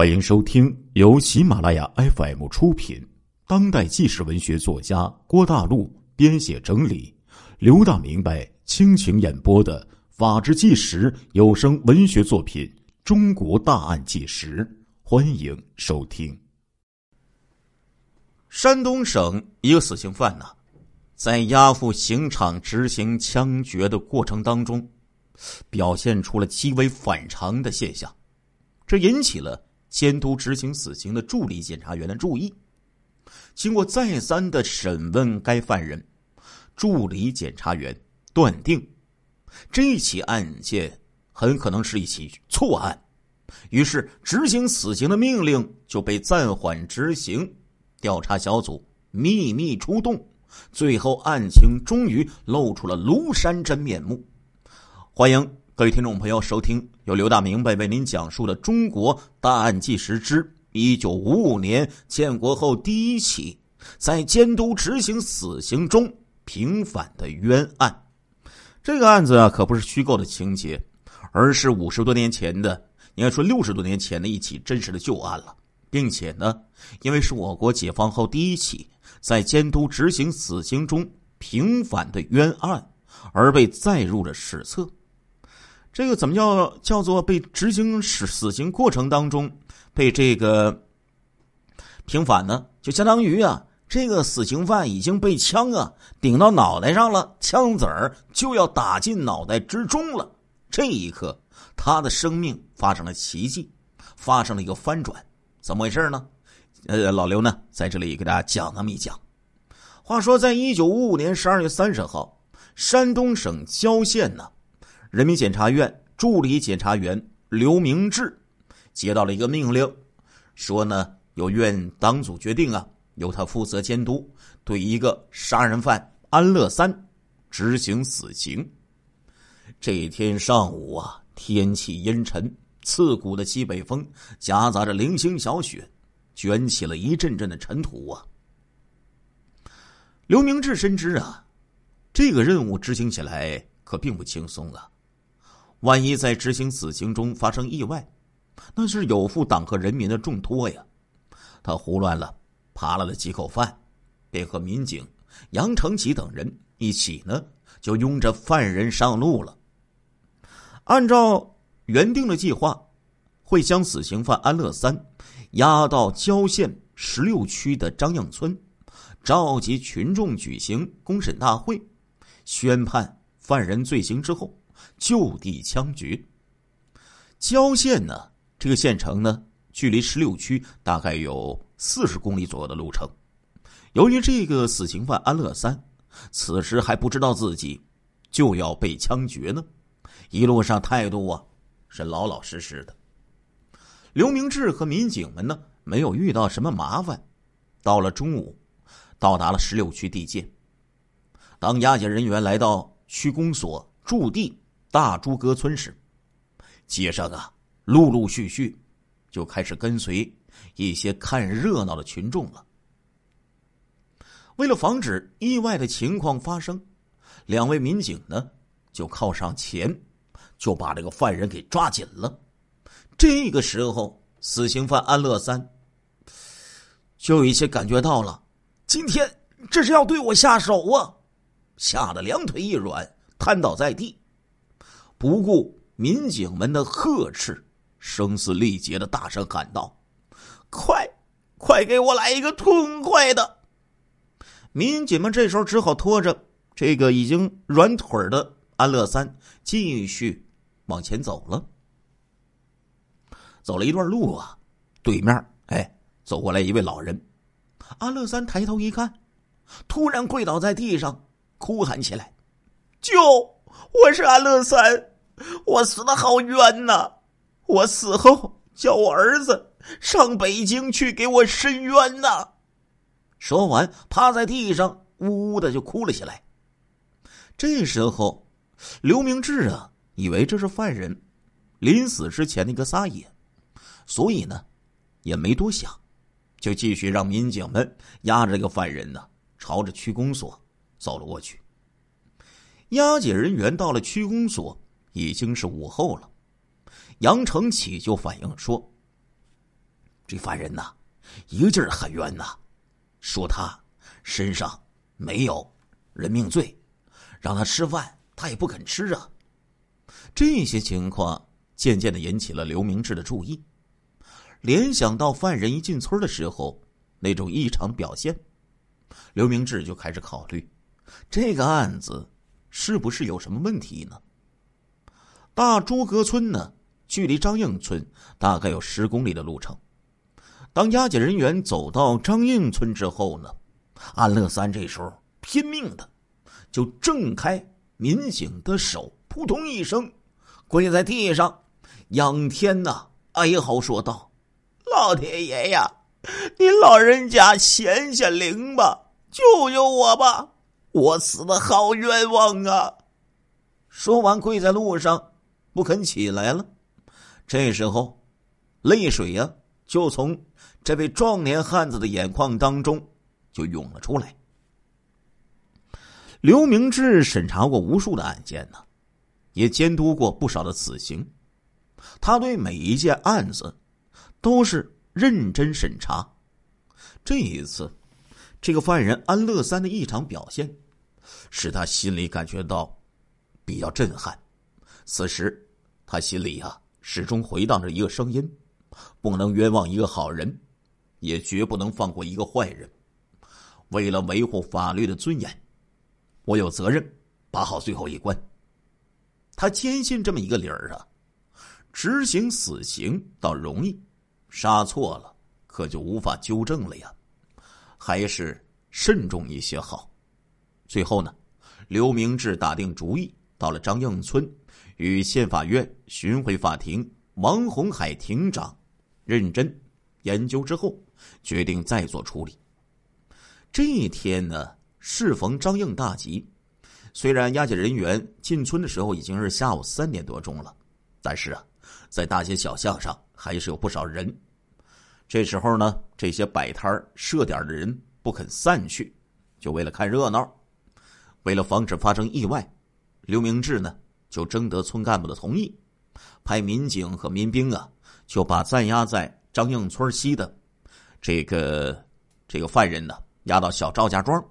欢迎收听由喜马拉雅 FM 出品、当代纪实文学作家郭大陆编写整理、刘大明白倾情演播的《法制纪实》有声文学作品《中国大案纪实》，欢迎收听。山东省一个死刑犯呢，在押赴刑场执行枪决的过程当中，表现出了极为反常的现象，这引起了。监督执行死刑的助理检察员的注意，经过再三的审问该犯人，助理检察员断定，这起案件很可能是一起错案，于是执行死刑的命令就被暂缓执行。调查小组秘密出动，最后案情终于露出了庐山真面目。欢迎。各位听众朋友，收听由刘大明白为您讲述的《中国大案纪实之一九五五年建国后第一起在监督执行死刑中平反的冤案》。这个案子啊，可不是虚构的情节，而是五十多年前的，应该说六十多年前的一起真实的旧案了，并且呢，因为是我国解放后第一起在监督执行死刑中平反的冤案，而被载入了史册。这个怎么叫叫做被执行死死刑过程当中被这个平反呢？就相当于啊，这个死刑犯已经被枪啊顶到脑袋上了，枪子儿就要打进脑袋之中了。这一刻，他的生命发生了奇迹，发生了一个翻转。怎么回事呢？呃，老刘呢在这里给大家讲那么一讲。话说，在一九五五年十二月三十号，山东省郊县呢。人民检察院助理检察员刘明志接到了一个命令，说呢，由院党组决定啊，由他负责监督，对一个杀人犯安乐三执行死刑。这一天上午啊，天气阴沉，刺骨的西北风夹杂着零星小雪，卷起了一阵阵的尘土啊。刘明志深知啊，这个任务执行起来可并不轻松啊。万一在执行死刑中发生意外，那是有负党和人民的重托呀！他胡乱了，扒拉了几口饭，便和民警杨成吉等人一起呢，就拥着犯人上路了。按照原定的计划，会将死刑犯安乐三押到郊县十六区的张样村，召集群众举行公审大会，宣判犯人罪行之后。就地枪决。郊县呢，这个县城呢，距离十六区大概有四十公里左右的路程。由于这个死刑犯安乐三此时还不知道自己就要被枪决呢，一路上态度啊是老老实实的。刘明志和民警们呢，没有遇到什么麻烦。到了中午，到达了十六区地界。当押解人员来到区公所驻地。大诸葛村时，街上啊，陆陆续续就开始跟随一些看热闹的群众了。为了防止意外的情况发生，两位民警呢就靠上前，就把这个犯人给抓紧了。这个时候，死刑犯安乐三就有一些感觉到了，今天这是要对我下手啊！吓得两腿一软，瘫倒在地。不顾民警们的呵斥，声嘶力竭的大声喊道：“快，快给我来一个痛快的！”民警们这时候只好拖着这个已经软腿的安乐三继续往前走了。走了一段路啊，对面哎走过来一位老人，安乐三抬头一看，突然跪倒在地上，哭喊起来：“救！我是安乐三！”我死的好冤呐！我死后叫我儿子上北京去给我伸冤呐！说完，趴在地上呜呜的就哭了起来。这时候，刘明志啊，以为这是犯人临死之前的一个撒野，所以呢，也没多想，就继续让民警们押着这个犯人呢，朝着区公所走了过去。押解人员到了区公所。已经是午后了，杨成启就反映说：“这犯人呐，一个劲儿喊冤呐，说他身上没有人命罪，让他吃饭他也不肯吃啊。这些情况渐渐的引起了刘明志的注意，联想到犯人一进村的时候那种异常表现，刘明志就开始考虑，这个案子是不是有什么问题呢？大诸葛村呢，距离张应村大概有十公里的路程。当押解人员走到张应村之后呢，安乐三这时候拼命的就挣开民警的手，扑通一声跪在地上，仰天呐哀嚎说道：“老天爷呀，您老人家显显灵吧，救救我吧！我死的好冤枉啊！”说完，跪在路上不肯起来了。这时候，泪水呀就从这位壮年汉子的眼眶当中就涌了出来。刘明志审查过无数的案件呢。也监督过不少的死刑，他对每一件案子都是认真审查。这一次，这个犯人安乐三的异常表现，使他心里感觉到比较震撼。此时，他心里啊始终回荡着一个声音：不能冤枉一个好人，也绝不能放过一个坏人。为了维护法律的尊严，我有责任把好最后一关。他坚信这么一个理儿啊，执行死刑倒容易，杀错了可就无法纠正了呀，还是慎重一些好。最后呢，刘明志打定主意，到了张应村，与县法院巡回法庭王洪海庭长认真研究之后，决定再做处理。这一天呢，适逢张应大吉。虽然押解人员进村的时候已经是下午三点多钟了，但是啊，在大街小巷上还是有不少人。这时候呢，这些摆摊设点的人不肯散去，就为了看热闹。为了防止发生意外，刘明志呢就征得村干部的同意，派民警和民兵啊，就把暂押在张应村西的这个这个犯人呢押到小赵家庄，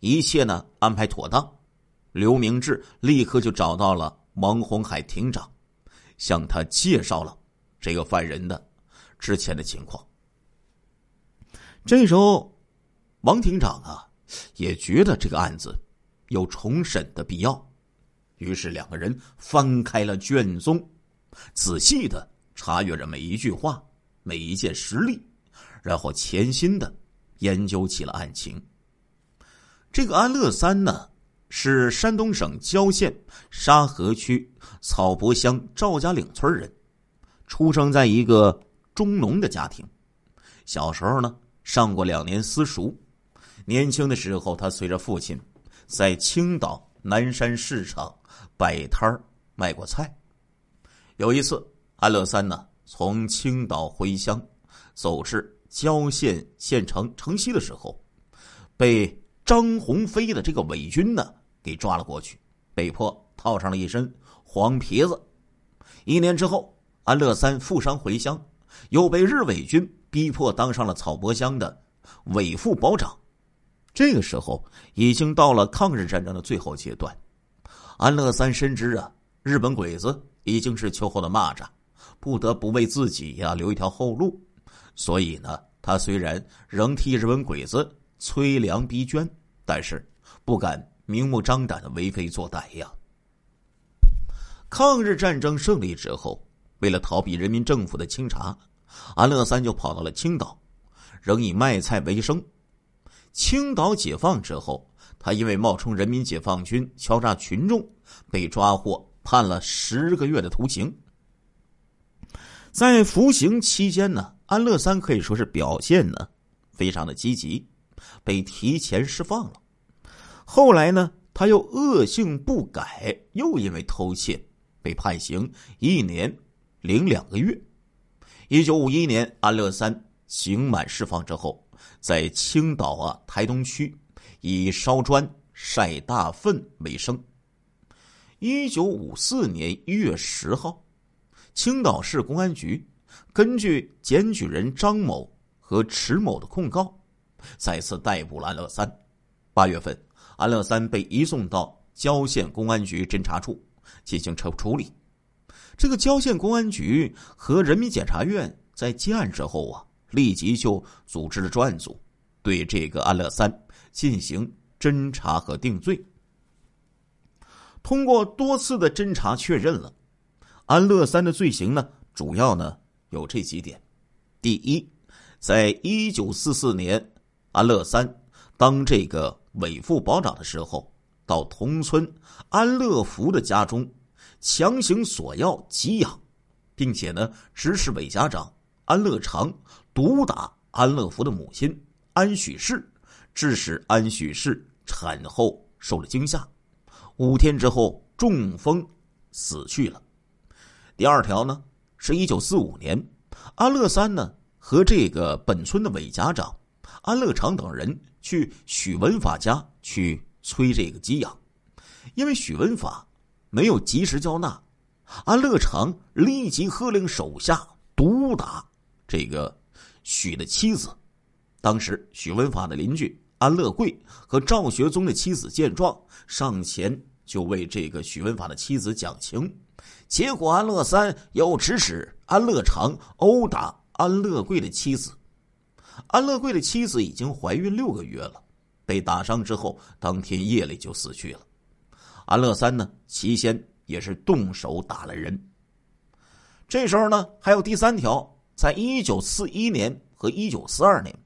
一切呢安排妥当。刘明志立刻就找到了王洪海庭长，向他介绍了这个犯人的之前的情况。这时候，王庭长啊也觉得这个案子有重审的必要，于是两个人翻开了卷宗，仔细的查阅着每一句话、每一件实例，然后潜心的研究起了案情。这个安乐三呢？是山东省郊县沙河区草泊乡赵家岭村人，出生在一个中农的家庭。小时候呢，上过两年私塾。年轻的时候，他随着父亲在青岛南山市场摆摊卖过菜。有一次，安乐三呢从青岛回乡，走至郊县县城城西的时候，被。张鸿飞的这个伪军呢，给抓了过去，被迫套上了一身黄皮子。一年之后，安乐三负伤回乡，又被日伪军逼迫当上了草泊乡的伪副保长。这个时候，已经到了抗日战争的最后阶段。安乐三深知啊，日本鬼子已经是秋后的蚂蚱，不得不为自己呀留一条后路。所以呢，他虽然仍替日本鬼子。催粮逼捐，但是不敢明目张胆的为非作歹呀。抗日战争胜利之后，为了逃避人民政府的清查，安乐三就跑到了青岛，仍以卖菜为生。青岛解放之后，他因为冒充人民解放军敲诈群众，被抓获，判了十个月的徒刑。在服刑期间呢，安乐三可以说是表现呢非常的积极。被提前释放了，后来呢，他又恶性不改，又因为偷窃被判刑一年零两个月。一九五一年，安乐三刑满释放之后，在青岛啊台东区以烧砖晒大粪为生。一九五四年一月十号，青岛市公安局根据检举人张某和迟某的控告，再次逮捕了安乐三。八月份，安乐三被移送到郊县公安局侦查处进行处处理。这个郊县公安局和人民检察院在接案之后啊，立即就组织了专案组，对这个安乐三进行侦查和定罪。通过多次的侦查确认了，安乐三的罪行呢，主要呢有这几点：第一，在一九四四年，安乐三当这个伪副保长的时候，到同村安乐福的家中。强行索要给养，并且呢，指使伪家长安乐长毒打安乐福的母亲安许氏，致使安许氏产后受了惊吓，五天之后中风死去了。第二条呢，是一九四五年，安乐三呢和这个本村的韦家长安乐长等人去许文法家去催这个给养，因为许文法。没有及时交纳，安乐长立即喝令手下毒打这个许的妻子。当时许文法的邻居安乐贵和赵学宗的妻子见状，上前就为这个许文法的妻子讲情。结果安乐三又指使安乐长殴打安乐贵的妻子。安乐贵的妻子已经怀孕六个月了，被打伤之后，当天夜里就死去了。安乐三呢，起先也是动手打了人。这时候呢，还有第三条，在一九四一年和一九四二年，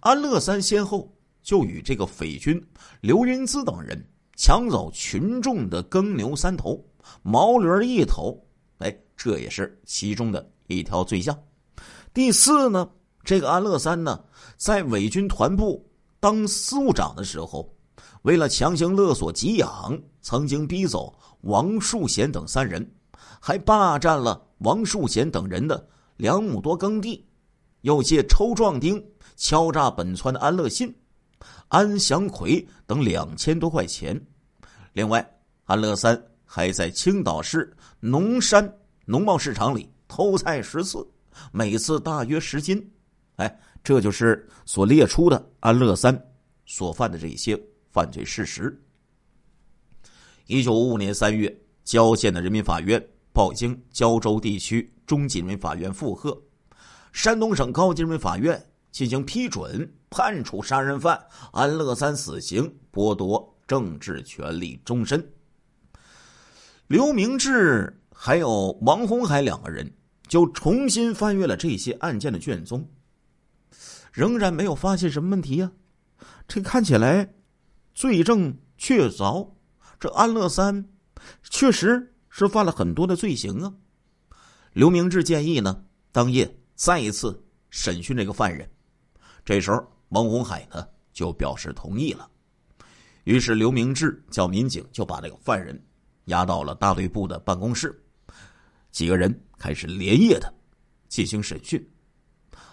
安乐三先后就与这个匪军刘云姿等人抢走群众的耕牛三头、毛驴一头，哎，这也是其中的一条罪项。第四呢，这个安乐三呢，在伪军团部当司务长的时候。为了强行勒索给养，曾经逼走王树贤等三人，还霸占了王树贤等人的两亩多耕地，又借抽壮丁敲诈本村的安乐信、安祥奎等两千多块钱。另外，安乐三还在青岛市农山农贸市场里偷菜十次，每次大约十斤。哎，这就是所列出的安乐三所犯的这些。犯罪事实。一九五五年三月，郊县的人民法院报经胶州地区中级人民法院复核，山东省高级人民法院进行批准，判处杀人犯安乐三死刑，剥夺政治权利终身。刘明志还有王洪海两个人就重新翻阅了这些案件的卷宗，仍然没有发现什么问题呀。这看起来。罪证确凿，这安乐三确实是犯了很多的罪行啊。刘明志建议呢，当夜再一次审讯这个犯人。这时候，王洪海呢就表示同意了。于是，刘明志叫民警就把这个犯人押到了大队部的办公室，几个人开始连夜的进行审讯。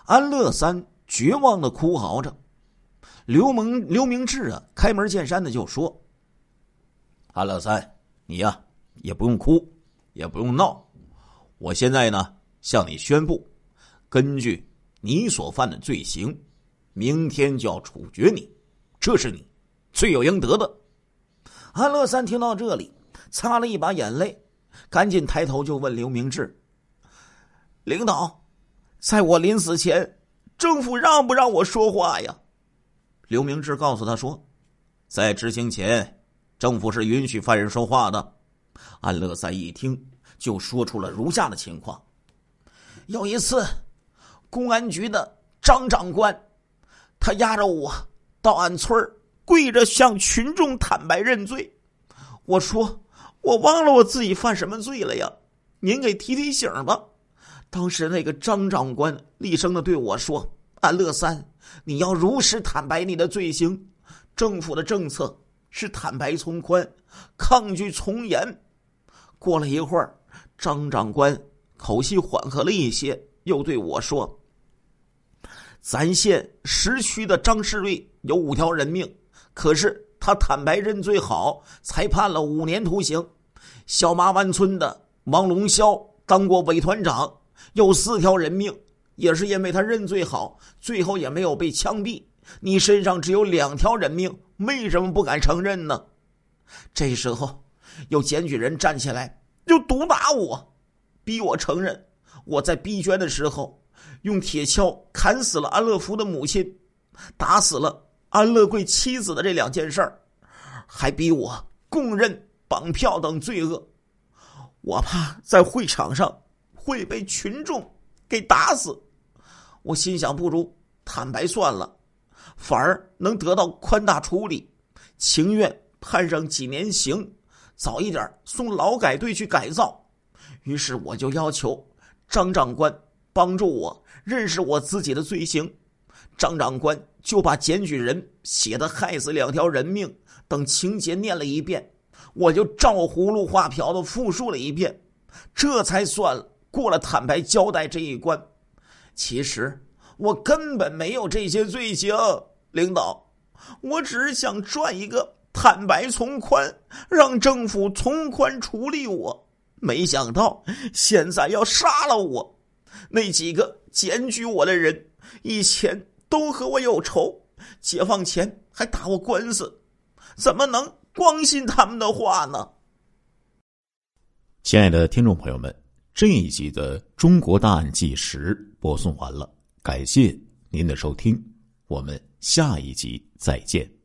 安乐三绝望的哭嚎着。刘蒙刘明志啊，开门见山的就说：“安乐三，你呀也不用哭，也不用闹，我现在呢向你宣布，根据你所犯的罪行，明天就要处决你，这是你罪有应得的。”安乐三听到这里，擦了一把眼泪，赶紧抬头就问刘明志：“领导，在我临死前，政府让不让我说话呀？”刘明志告诉他说：“在执行前，政府是允许犯人说话的。”安乐三一听，就说出了如下的情况：有一次，公安局的张长官，他押着我到俺村跪着向群众坦白认罪。我说：“我忘了我自己犯什么罪了呀？您给提提醒吧。”当时那个张长官厉声的对我说：“安乐三。”你要如实坦白你的罪行，政府的政策是坦白从宽，抗拒从严。过了一会儿，张长官口气缓和了一些，又对我说：“咱县十区的张世瑞有五条人命，可是他坦白认罪好，才判了五年徒刑。小麻湾村的王龙霄当过伪团长，有四条人命，也是因为他认罪好，最后也没有被枪毙。你身上只有两条人命，为什么不敢承认呢？这时候，有检举人站起来，就毒打我，逼我承认我在逼捐的时候用铁锹砍死了安乐福的母亲，打死了安乐贵妻子的这两件事儿，还逼我供认绑票等罪恶。我怕在会场上会被群众给打死，我心想不如坦白算了，反而能得到宽大处理，情愿判上几年刑，早一点送劳改队去改造。于是我就要求张长官帮助我认识我自己的罪行。张长官就把检举人写的害死两条人命等情节念了一遍。我就照葫芦画瓢的复述了一遍，这才算过了坦白交代这一关。其实我根本没有这些罪行，领导，我只是想赚一个坦白从宽，让政府从宽处理我。没想到现在要杀了我，那几个检举我的人以前都和我有仇，解放前还打过官司，怎么能？光信他们的话呢？亲爱的听众朋友们，这一集的《中国大案纪实》播送完了，感谢您的收听，我们下一集再见。